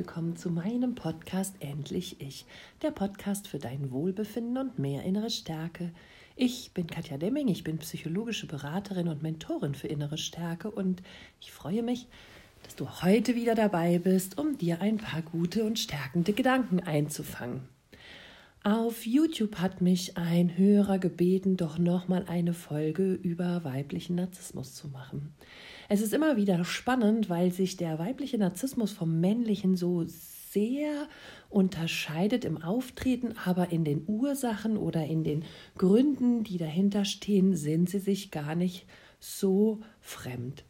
willkommen zu meinem Podcast Endlich Ich, der Podcast für dein Wohlbefinden und mehr innere Stärke. Ich bin Katja Demming, ich bin psychologische Beraterin und Mentorin für innere Stärke und ich freue mich, dass du heute wieder dabei bist, um dir ein paar gute und stärkende Gedanken einzufangen. Auf YouTube hat mich ein Hörer gebeten, doch nochmal eine Folge über weiblichen Narzissmus zu machen. Es ist immer wieder spannend, weil sich der weibliche Narzissmus vom männlichen so sehr unterscheidet im Auftreten, aber in den Ursachen oder in den Gründen, die dahinter stehen, sind sie sich gar nicht so fremd.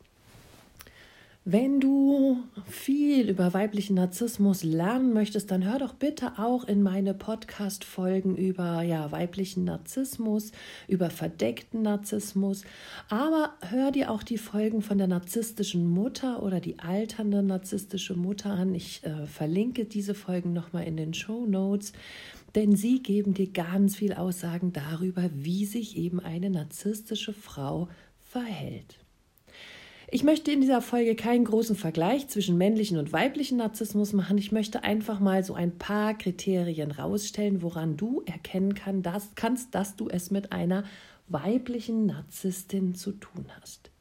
Wenn du viel über weiblichen Narzissmus lernen möchtest, dann hör doch bitte auch in meine Podcast-Folgen über ja, weiblichen Narzissmus, über verdeckten Narzissmus. Aber hör dir auch die Folgen von der narzisstischen Mutter oder die alternde narzisstische Mutter an. Ich äh, verlinke diese Folgen nochmal in den Show Notes, denn sie geben dir ganz viel Aussagen darüber, wie sich eben eine narzisstische Frau verhält. Ich möchte in dieser Folge keinen großen Vergleich zwischen männlichen und weiblichen Narzissmus machen. Ich möchte einfach mal so ein paar Kriterien rausstellen, woran du erkennen kann, dass, kannst, dass du es mit einer weiblichen Narzisstin zu tun hast.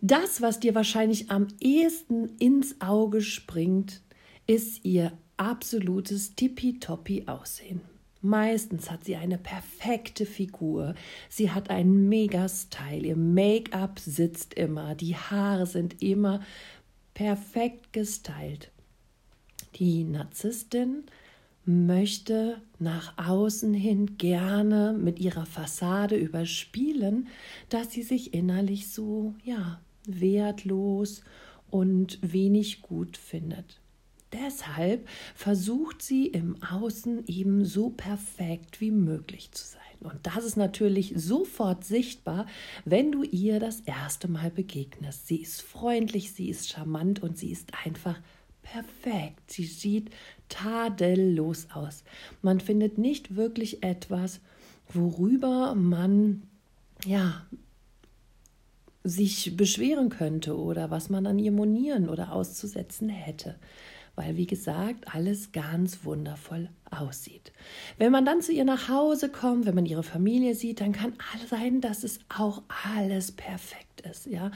Das, was dir wahrscheinlich am ehesten ins Auge springt, ist ihr absolutes tippitoppi Aussehen. Meistens hat sie eine perfekte Figur. Sie hat einen Mega-Style. Ihr Make-up sitzt immer. Die Haare sind immer perfekt gestylt. Die Narzisstin möchte nach außen hin gerne mit ihrer Fassade überspielen, dass sie sich innerlich so, ja, wertlos und wenig gut findet. Deshalb versucht sie im Außen eben so perfekt wie möglich zu sein. Und das ist natürlich sofort sichtbar, wenn du ihr das erste Mal begegnest. Sie ist freundlich, sie ist charmant und sie ist einfach perfekt. Sie sieht tadellos aus. Man findet nicht wirklich etwas, worüber man ja sich beschweren könnte oder was man an ihr monieren oder auszusetzen hätte weil, wie gesagt, alles ganz wundervoll aussieht. Wenn man dann zu ihr nach Hause kommt, wenn man ihre Familie sieht, dann kann sein, dass es auch alles perfekt ist. Ja?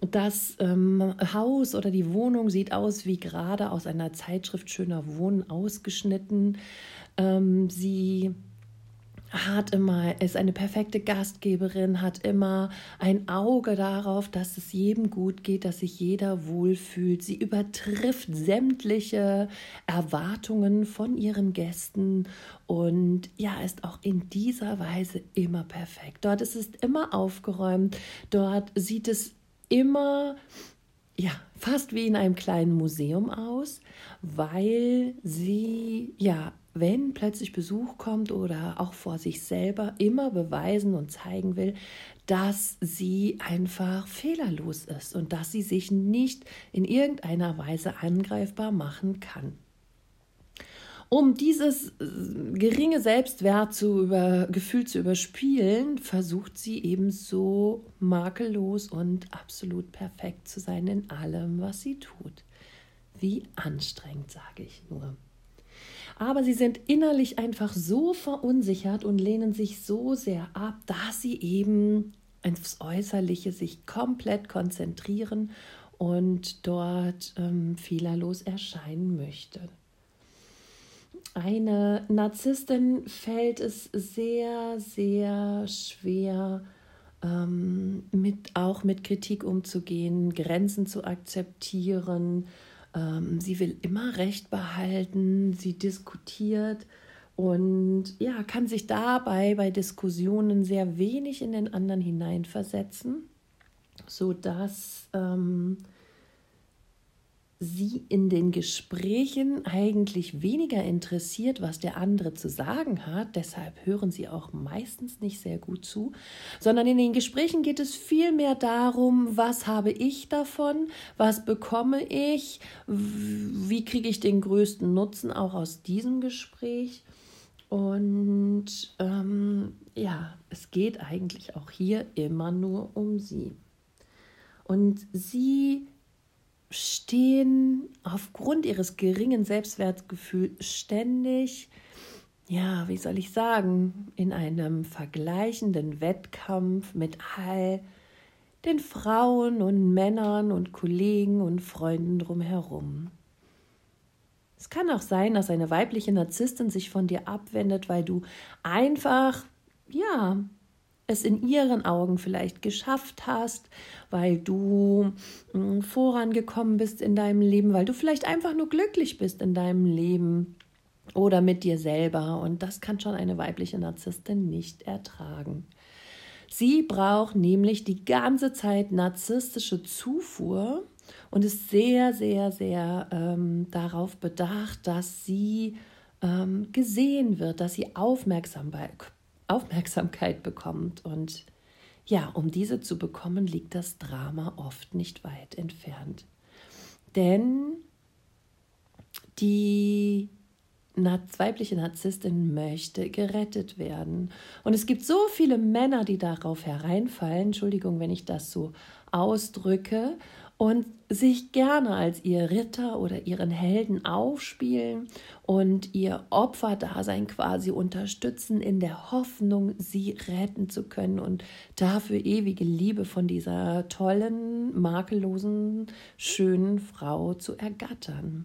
Das ähm, Haus oder die Wohnung sieht aus wie gerade aus einer Zeitschrift Schöner Wohnen ausgeschnitten. Ähm, sie hat immer, ist eine perfekte Gastgeberin, hat immer ein Auge darauf, dass es jedem gut geht, dass sich jeder wohlfühlt. Sie übertrifft sämtliche Erwartungen von ihren Gästen und ja, ist auch in dieser Weise immer perfekt. Dort ist es immer aufgeräumt, dort sieht es immer ja, fast wie in einem kleinen Museum aus, weil sie ja wenn plötzlich Besuch kommt oder auch vor sich selber immer beweisen und zeigen will, dass sie einfach fehlerlos ist und dass sie sich nicht in irgendeiner Weise angreifbar machen kann. Um dieses äh, geringe Selbstwert zu über, Gefühl zu überspielen, versucht sie eben so makellos und absolut perfekt zu sein in allem, was sie tut. Wie anstrengend, sage ich nur aber sie sind innerlich einfach so verunsichert und lehnen sich so sehr ab, dass sie eben aufs Äußerliche sich komplett konzentrieren und dort ähm, fehlerlos erscheinen möchte. Eine Narzisstin fällt es sehr, sehr schwer, ähm, mit, auch mit Kritik umzugehen, Grenzen zu akzeptieren, ähm, sie will immer Recht behalten, sie diskutiert und ja, kann sich dabei bei Diskussionen sehr wenig in den anderen hineinversetzen, sodass ähm, sie in den Gesprächen eigentlich weniger interessiert, was der andere zu sagen hat. Deshalb hören sie auch meistens nicht sehr gut zu, sondern in den Gesprächen geht es vielmehr darum, was habe ich davon, was bekomme ich, wie kriege ich den größten Nutzen auch aus diesem Gespräch. Und ähm, ja, es geht eigentlich auch hier immer nur um sie. Und sie stehen aufgrund ihres geringen Selbstwertgefühls ständig, ja, wie soll ich sagen, in einem vergleichenden Wettkampf mit all den Frauen und Männern und Kollegen und Freunden drumherum. Es kann auch sein, dass eine weibliche Narzisstin sich von dir abwendet, weil du einfach, ja, es in ihren Augen vielleicht geschafft hast, weil du hm, vorangekommen bist in deinem Leben, weil du vielleicht einfach nur glücklich bist in deinem Leben oder mit dir selber. Und das kann schon eine weibliche Narzisstin nicht ertragen. Sie braucht nämlich die ganze Zeit narzisstische Zufuhr und ist sehr, sehr, sehr ähm, darauf bedacht, dass sie ähm, gesehen wird, dass sie Aufmerksamkeit, Aufmerksamkeit bekommt. Und ja, um diese zu bekommen, liegt das Drama oft nicht weit entfernt. Denn die weibliche Narzisstin möchte gerettet werden. Und es gibt so viele Männer, die darauf hereinfallen, Entschuldigung, wenn ich das so ausdrücke, und sich gerne als ihr Ritter oder ihren Helden aufspielen und ihr Opferdasein quasi unterstützen in der Hoffnung, sie retten zu können und dafür ewige Liebe von dieser tollen, makellosen, schönen Frau zu ergattern.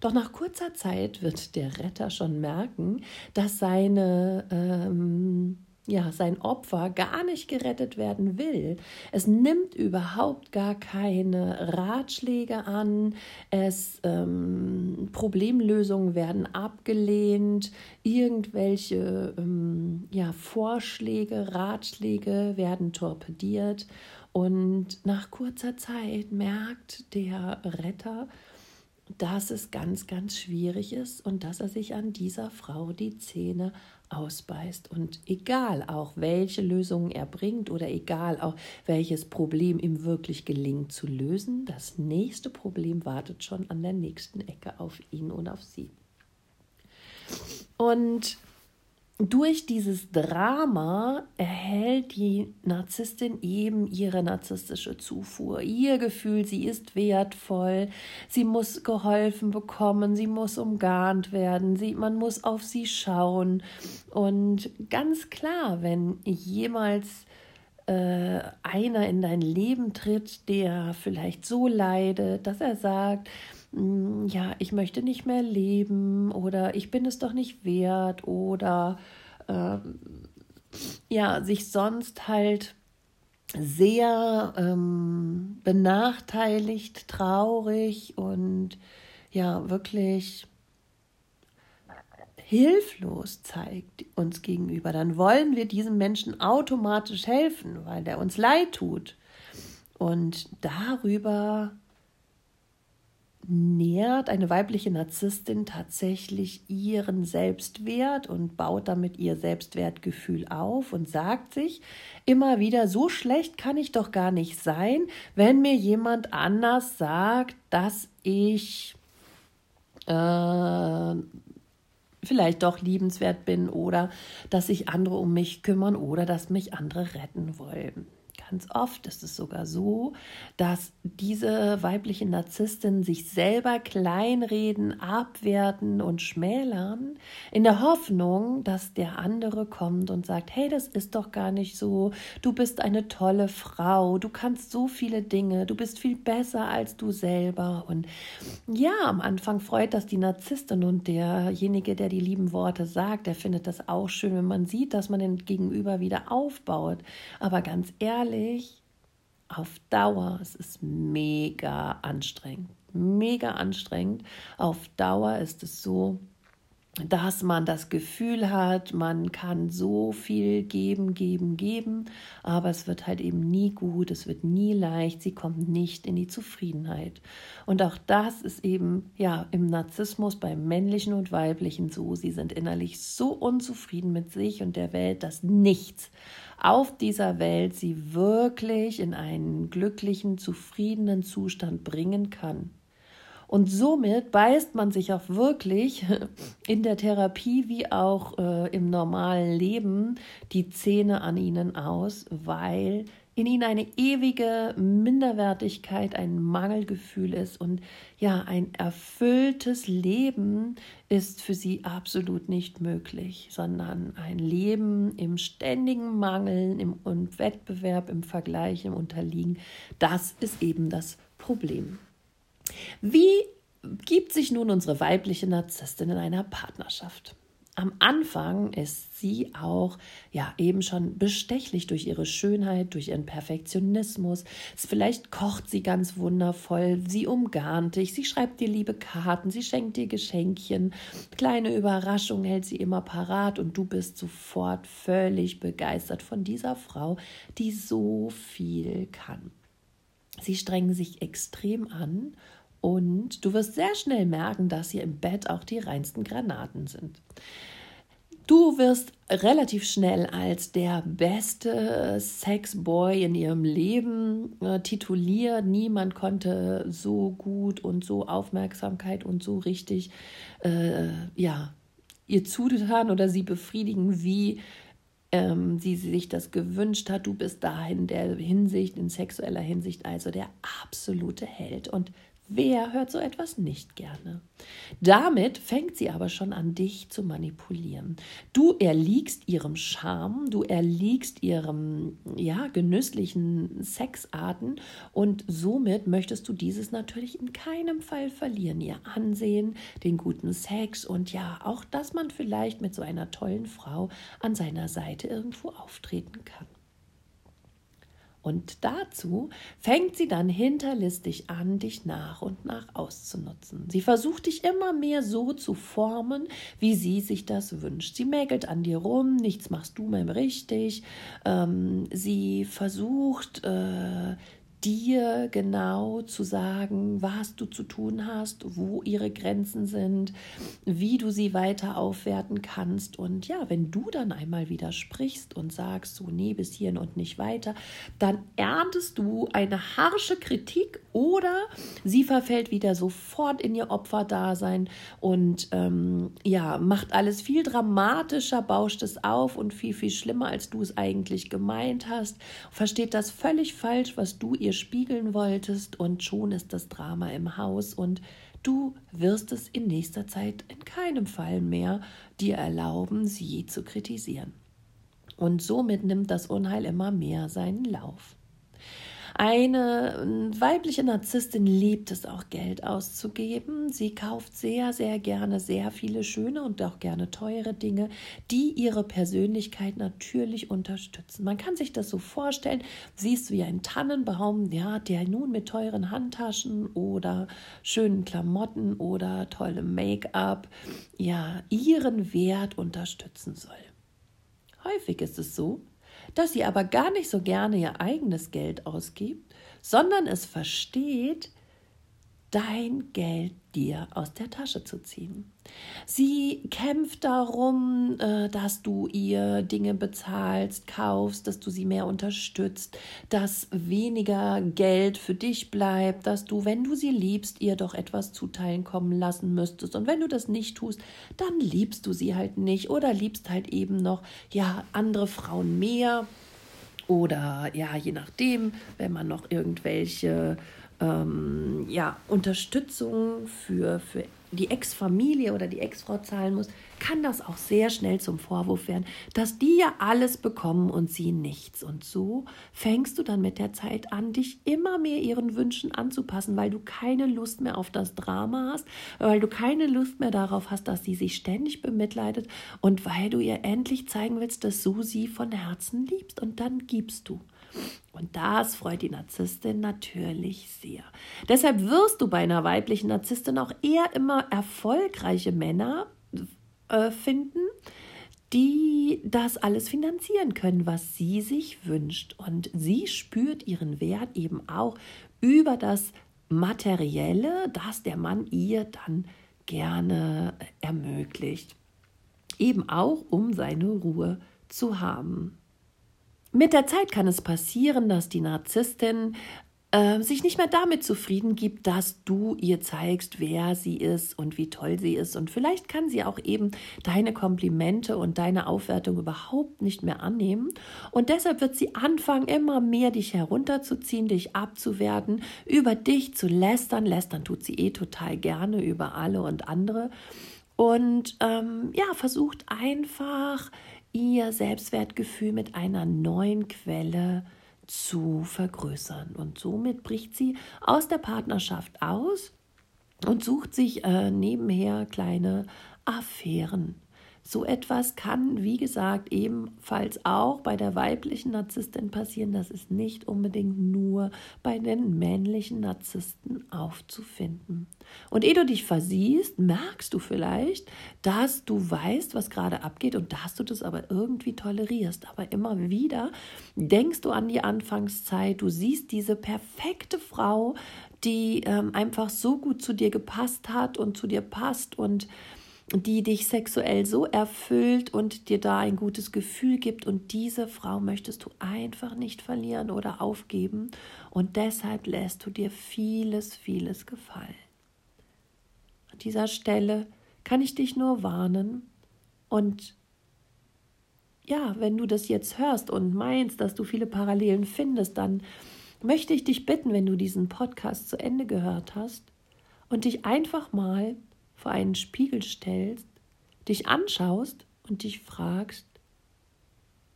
Doch nach kurzer Zeit wird der Retter schon merken, dass seine ähm, ja, sein Opfer gar nicht gerettet werden will. Es nimmt überhaupt gar keine Ratschläge an, es ähm, Problemlösungen werden abgelehnt, irgendwelche ähm, ja, Vorschläge, Ratschläge werden torpediert. Und nach kurzer Zeit merkt der Retter, dass es ganz, ganz schwierig ist und dass er sich an dieser Frau die Zähne ausbeißt. Und egal auch, welche Lösungen er bringt oder egal auch, welches Problem ihm wirklich gelingt zu lösen, das nächste Problem wartet schon an der nächsten Ecke auf ihn und auf sie. Und durch dieses Drama erhält die Narzisstin eben ihre narzisstische Zufuhr, ihr Gefühl, sie ist wertvoll, sie muss geholfen bekommen, sie muss umgarnt werden, sie, man muss auf sie schauen. Und ganz klar, wenn jemals äh, einer in dein Leben tritt, der vielleicht so leidet, dass er sagt, ja, ich möchte nicht mehr leben oder ich bin es doch nicht wert oder äh, ja, sich sonst halt sehr ähm, benachteiligt, traurig und ja, wirklich hilflos zeigt uns gegenüber, dann wollen wir diesem Menschen automatisch helfen, weil der uns leid tut. Und darüber nährt eine weibliche Narzisstin tatsächlich ihren Selbstwert und baut damit ihr Selbstwertgefühl auf und sagt sich immer wieder, so schlecht kann ich doch gar nicht sein, wenn mir jemand anders sagt, dass ich äh, vielleicht doch liebenswert bin oder dass sich andere um mich kümmern oder dass mich andere retten wollen. Ganz oft ist es sogar so, dass diese weiblichen Narzissten sich selber kleinreden, abwerten und schmälern, in der Hoffnung, dass der andere kommt und sagt, hey, das ist doch gar nicht so, du bist eine tolle Frau, du kannst so viele Dinge, du bist viel besser als du selber. Und ja, am Anfang freut das die Narzisstin und derjenige, der die lieben Worte sagt, der findet das auch schön, wenn man sieht, dass man den Gegenüber wieder aufbaut. Aber ganz ehrlich, ehrlich, auf Dauer, es ist mega anstrengend. Mega anstrengend. Auf Dauer ist es so, dass man das Gefühl hat, man kann so viel geben, geben, geben, aber es wird halt eben nie gut, es wird nie leicht, sie kommt nicht in die Zufriedenheit. Und auch das ist eben ja im Narzissmus beim männlichen und weiblichen so, sie sind innerlich so unzufrieden mit sich und der Welt, dass nichts auf dieser Welt sie wirklich in einen glücklichen, zufriedenen Zustand bringen kann. Und somit beißt man sich auch wirklich in der Therapie wie auch äh, im normalen Leben die Zähne an ihnen aus, weil in ihnen eine ewige Minderwertigkeit, ein Mangelgefühl ist und ja, ein erfülltes Leben ist für sie absolut nicht möglich, sondern ein Leben im ständigen Mangel, im Wettbewerb, im Vergleich, im Unterliegen, das ist eben das Problem. Wie gibt sich nun unsere weibliche Narzisstin in einer Partnerschaft? am Anfang ist sie auch ja eben schon bestechlich durch ihre Schönheit, durch ihren Perfektionismus. Vielleicht kocht sie ganz wundervoll, sie umgarnt dich, sie schreibt dir liebe Karten, sie schenkt dir Geschenkchen, kleine Überraschungen hält sie immer parat und du bist sofort völlig begeistert von dieser Frau, die so viel kann. Sie strengen sich extrem an und du wirst sehr schnell merken, dass hier im Bett auch die reinsten Granaten sind. Du wirst relativ schnell als der beste Sexboy in ihrem Leben äh, tituliert. Niemand konnte so gut und so Aufmerksamkeit und so richtig äh, ja, ihr zuhören oder sie befriedigen, wie ähm, sie sich das gewünscht hat. Du bist da in der Hinsicht, in sexueller Hinsicht, also der absolute Held. Und Wer hört so etwas nicht gerne? Damit fängt sie aber schon an, dich zu manipulieren. Du erliegst ihrem Charme, du erliegst ihrem ja, genüsslichen Sexarten und somit möchtest du dieses natürlich in keinem Fall verlieren. Ihr Ansehen, den guten Sex und ja, auch, dass man vielleicht mit so einer tollen Frau an seiner Seite irgendwo auftreten kann. Und dazu fängt sie dann hinterlistig an, dich nach und nach auszunutzen. Sie versucht dich immer mehr so zu formen, wie sie sich das wünscht. Sie mäkelt an dir rum, nichts machst du mehr richtig. Ähm, sie versucht, äh, dir genau zu sagen, was du zu tun hast, wo ihre Grenzen sind, wie du sie weiter aufwerten kannst. Und ja, wenn du dann einmal widersprichst und sagst, so, nee, bis hierhin und nicht weiter, dann erntest du eine harsche Kritik oder sie verfällt wieder sofort in ihr Opferdasein und ähm, ja, macht alles viel dramatischer, bauscht es auf und viel, viel schlimmer, als du es eigentlich gemeint hast, versteht das völlig falsch, was du ihr spiegeln wolltest und schon ist das Drama im Haus und du wirst es in nächster Zeit in keinem Fall mehr dir erlauben, sie zu kritisieren. Und somit nimmt das Unheil immer mehr seinen Lauf. Eine ähm, weibliche Narzisstin liebt es auch, Geld auszugeben. Sie kauft sehr, sehr gerne sehr viele schöne und auch gerne teure Dinge, die ihre Persönlichkeit natürlich unterstützen. Man kann sich das so vorstellen, siehst du wie ein Tannenbaum, ja, der nun mit teuren Handtaschen oder schönen Klamotten oder tollem Make-up ja ihren Wert unterstützen soll. Häufig ist es so, dass sie aber gar nicht so gerne ihr eigenes Geld ausgibt, sondern es versteht, dein Geld dir aus der Tasche zu ziehen. Sie kämpft darum, äh, dass du ihr Dinge bezahlst, kaufst, dass du sie mehr unterstützt, dass weniger Geld für dich bleibt, dass du, wenn du sie liebst, ihr doch etwas zuteilen kommen lassen müsstest. Und wenn du das nicht tust, dann liebst du sie halt nicht oder liebst halt eben noch, ja, andere Frauen mehr. Oder ja, je nachdem, wenn man noch irgendwelche ähm, ja, Unterstützung für, für die Ex-Familie oder die Ex-Frau zahlen muss, kann das auch sehr schnell zum Vorwurf werden, dass die ja alles bekommen und sie nichts. Und so fängst du dann mit der Zeit an, dich immer mehr ihren Wünschen anzupassen, weil du keine Lust mehr auf das Drama hast, weil du keine Lust mehr darauf hast, dass sie sich ständig bemitleidet und weil du ihr endlich zeigen willst, dass du sie von Herzen liebst. Und dann gibst du. Und das freut die Narzisstin natürlich sehr. Deshalb wirst du bei einer weiblichen Narzisstin auch eher immer erfolgreiche Männer äh, finden, die das alles finanzieren können, was sie sich wünscht. Und sie spürt ihren Wert eben auch über das Materielle, das der Mann ihr dann gerne ermöglicht. Eben auch, um seine Ruhe zu haben. Mit der Zeit kann es passieren, dass die Narzisstin äh, sich nicht mehr damit zufrieden gibt, dass du ihr zeigst, wer sie ist und wie toll sie ist. Und vielleicht kann sie auch eben deine Komplimente und deine Aufwertung überhaupt nicht mehr annehmen. Und deshalb wird sie anfangen, immer mehr dich herunterzuziehen, dich abzuwerten, über dich zu lästern. Lästern tut sie eh total gerne über alle und andere. Und ähm, ja, versucht einfach ihr Selbstwertgefühl mit einer neuen Quelle zu vergrößern. Und somit bricht sie aus der Partnerschaft aus und sucht sich äh, nebenher kleine Affären. So etwas kann, wie gesagt, ebenfalls auch bei der weiblichen Narzisstin passieren. Das ist nicht unbedingt nur bei den männlichen Narzissten aufzufinden. Und ehe du dich versiehst, merkst du vielleicht, dass du weißt, was gerade abgeht und dass du das aber irgendwie tolerierst. Aber immer wieder denkst du an die Anfangszeit, du siehst diese perfekte Frau, die ähm, einfach so gut zu dir gepasst hat und zu dir passt und die dich sexuell so erfüllt und dir da ein gutes Gefühl gibt. Und diese Frau möchtest du einfach nicht verlieren oder aufgeben. Und deshalb lässt du dir vieles, vieles gefallen. An dieser Stelle kann ich dich nur warnen. Und ja, wenn du das jetzt hörst und meinst, dass du viele Parallelen findest, dann möchte ich dich bitten, wenn du diesen Podcast zu Ende gehört hast und dich einfach mal vor einen Spiegel stellst, dich anschaust und dich fragst,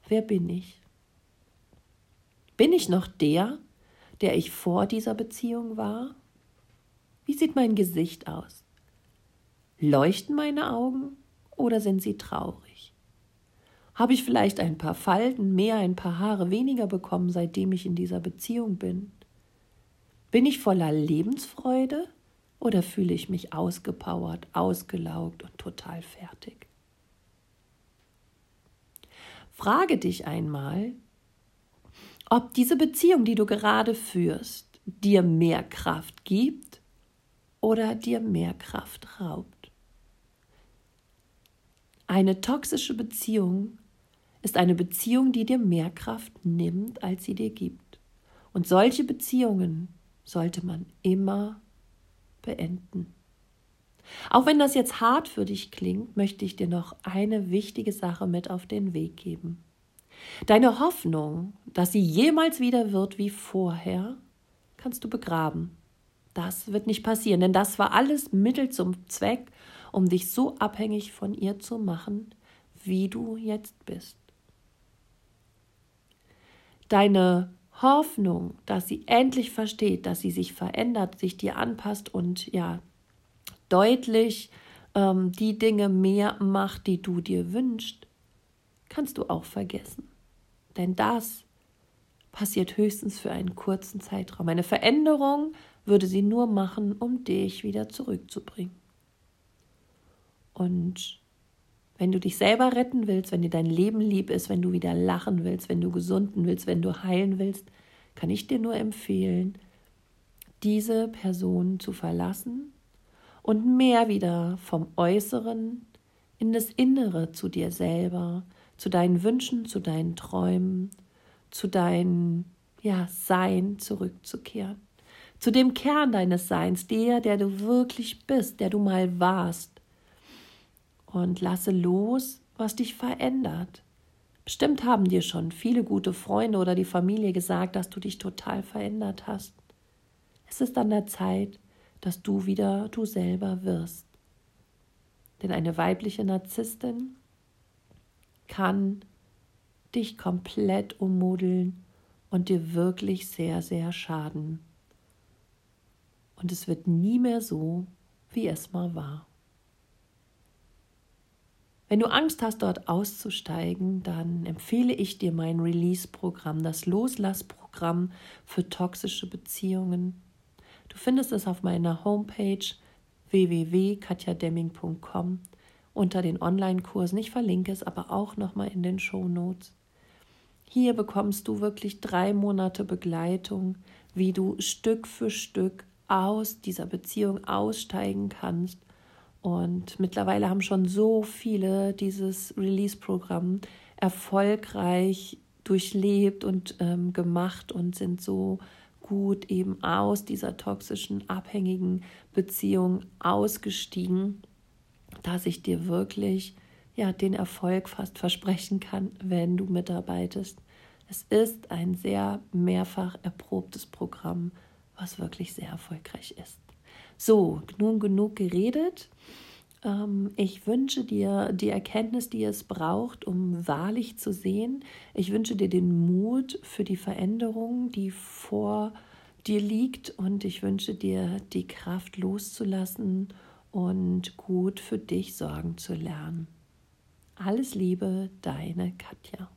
wer bin ich? Bin ich noch der, der ich vor dieser Beziehung war? Wie sieht mein Gesicht aus? Leuchten meine Augen oder sind sie traurig? Habe ich vielleicht ein paar Falten mehr, ein paar Haare weniger bekommen, seitdem ich in dieser Beziehung bin? Bin ich voller Lebensfreude oder fühle ich mich ausgepowert, ausgelaugt und total fertig? Frage dich einmal, ob diese Beziehung, die du gerade führst, dir mehr Kraft gibt oder dir mehr Kraft raubt. Eine toxische Beziehung ist eine Beziehung, die dir mehr Kraft nimmt, als sie dir gibt. Und solche Beziehungen sollte man immer beenden. Auch wenn das jetzt hart für dich klingt, möchte ich dir noch eine wichtige Sache mit auf den Weg geben. Deine Hoffnung, dass sie jemals wieder wird wie vorher, kannst du begraben. Das wird nicht passieren, denn das war alles Mittel zum Zweck, um dich so abhängig von ihr zu machen, wie du jetzt bist. Deine Hoffnung, dass sie endlich versteht, dass sie sich verändert, sich dir anpasst und ja deutlich ähm, die Dinge mehr macht, die du dir wünschst, kannst du auch vergessen. Denn das passiert höchstens für einen kurzen Zeitraum. Eine Veränderung würde sie nur machen, um dich wieder zurückzubringen. Und wenn du dich selber retten willst, wenn dir dein Leben lieb ist, wenn du wieder lachen willst, wenn du gesunden willst, wenn du heilen willst, kann ich dir nur empfehlen, diese Person zu verlassen und mehr wieder vom Äußeren in das Innere zu dir selber, zu deinen Wünschen, zu deinen Träumen, zu deinem ja, Sein zurückzukehren. Zu dem Kern deines Seins, der, der du wirklich bist, der du mal warst und lasse los, was dich verändert. Bestimmt haben dir schon viele gute Freunde oder die Familie gesagt, dass du dich total verändert hast. Es ist an der Zeit, dass du wieder du selber wirst. Denn eine weibliche Narzisstin kann dich komplett ummodeln und dir wirklich sehr, sehr schaden. Und es wird nie mehr so, wie es mal war. Wenn du Angst hast, dort auszusteigen, dann empfehle ich dir mein Release-Programm, das Loslassprogramm für toxische Beziehungen. Du findest es auf meiner Homepage www.katjademming.com unter den Online-Kursen. Ich verlinke es aber auch nochmal in den Show Notes. Hier bekommst du wirklich drei Monate Begleitung, wie du Stück für Stück aus dieser Beziehung aussteigen kannst und mittlerweile haben schon so viele dieses Release-Programm erfolgreich durchlebt und ähm, gemacht und sind so gut eben aus dieser toxischen, abhängigen Beziehung ausgestiegen, dass ich dir wirklich ja den Erfolg fast versprechen kann, wenn du mitarbeitest. Es ist ein sehr mehrfach erprobtes Programm, was wirklich sehr erfolgreich ist. So, nun genug geredet. Ähm, ich wünsche dir die Erkenntnis, die es braucht, um wahrlich zu sehen. Ich wünsche dir den Mut für die Veränderung, die vor dir liegt. Und ich wünsche dir die Kraft loszulassen und gut für dich sorgen zu lernen. Alles Liebe, deine Katja.